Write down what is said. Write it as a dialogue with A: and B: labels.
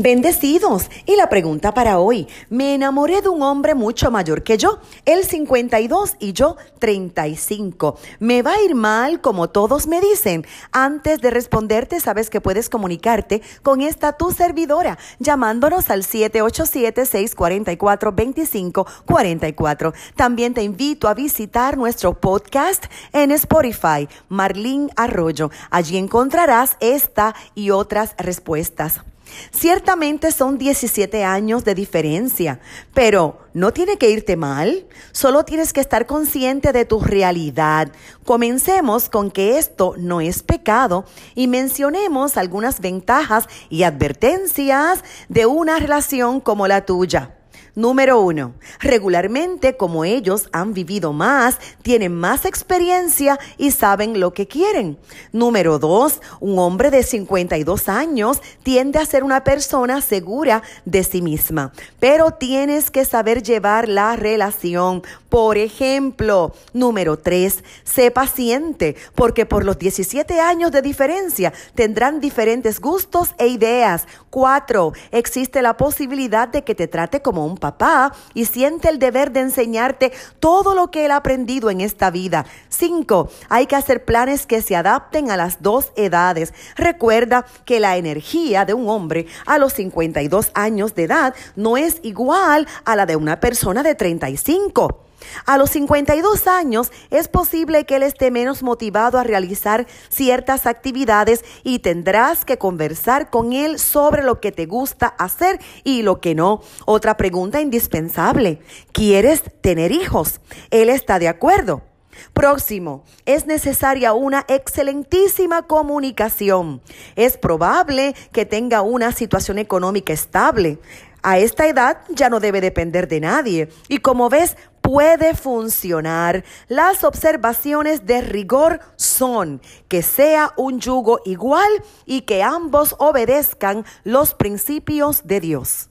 A: Bendecidos. Y la pregunta para hoy. Me enamoré de un hombre mucho mayor que yo, él 52 y yo 35. ¿Me va a ir mal como todos me dicen? Antes de responderte, sabes que puedes comunicarte con esta tu servidora llamándonos al 787-644-2544. También te invito a visitar nuestro podcast en Spotify, Marlene Arroyo. Allí encontrarás esta y otras respuestas. Ciertamente son 17 años de diferencia, pero no tiene que irte mal, solo tienes que estar consciente de tu realidad. Comencemos con que esto no es pecado y mencionemos algunas ventajas y advertencias de una relación como la tuya. Número uno, regularmente como ellos han vivido más, tienen más experiencia y saben lo que quieren. Número dos, un hombre de 52 años tiende a ser una persona segura de sí misma, pero tienes que saber llevar la relación. Por ejemplo, número tres, sé paciente, porque por los 17 años de diferencia tendrán diferentes gustos e ideas. Cuatro, existe la posibilidad de que te trate como un papá y siente el deber de enseñarte todo lo que él ha aprendido en esta vida. Cinco, hay que hacer planes que se adapten a las dos edades. Recuerda que la energía de un hombre a los 52 años de edad no es igual a la de una persona de 35. A los 52 años es posible que él esté menos motivado a realizar ciertas actividades y tendrás que conversar con él sobre lo que te gusta hacer y lo que no. Otra pregunta indispensable. ¿Quieres tener hijos? Él está de acuerdo. Próximo, es necesaria una excelentísima comunicación. Es probable que tenga una situación económica estable. A esta edad ya no debe depender de nadie. Y como ves, puede funcionar. Las observaciones de rigor son que sea un yugo igual y que ambos obedezcan los principios de Dios.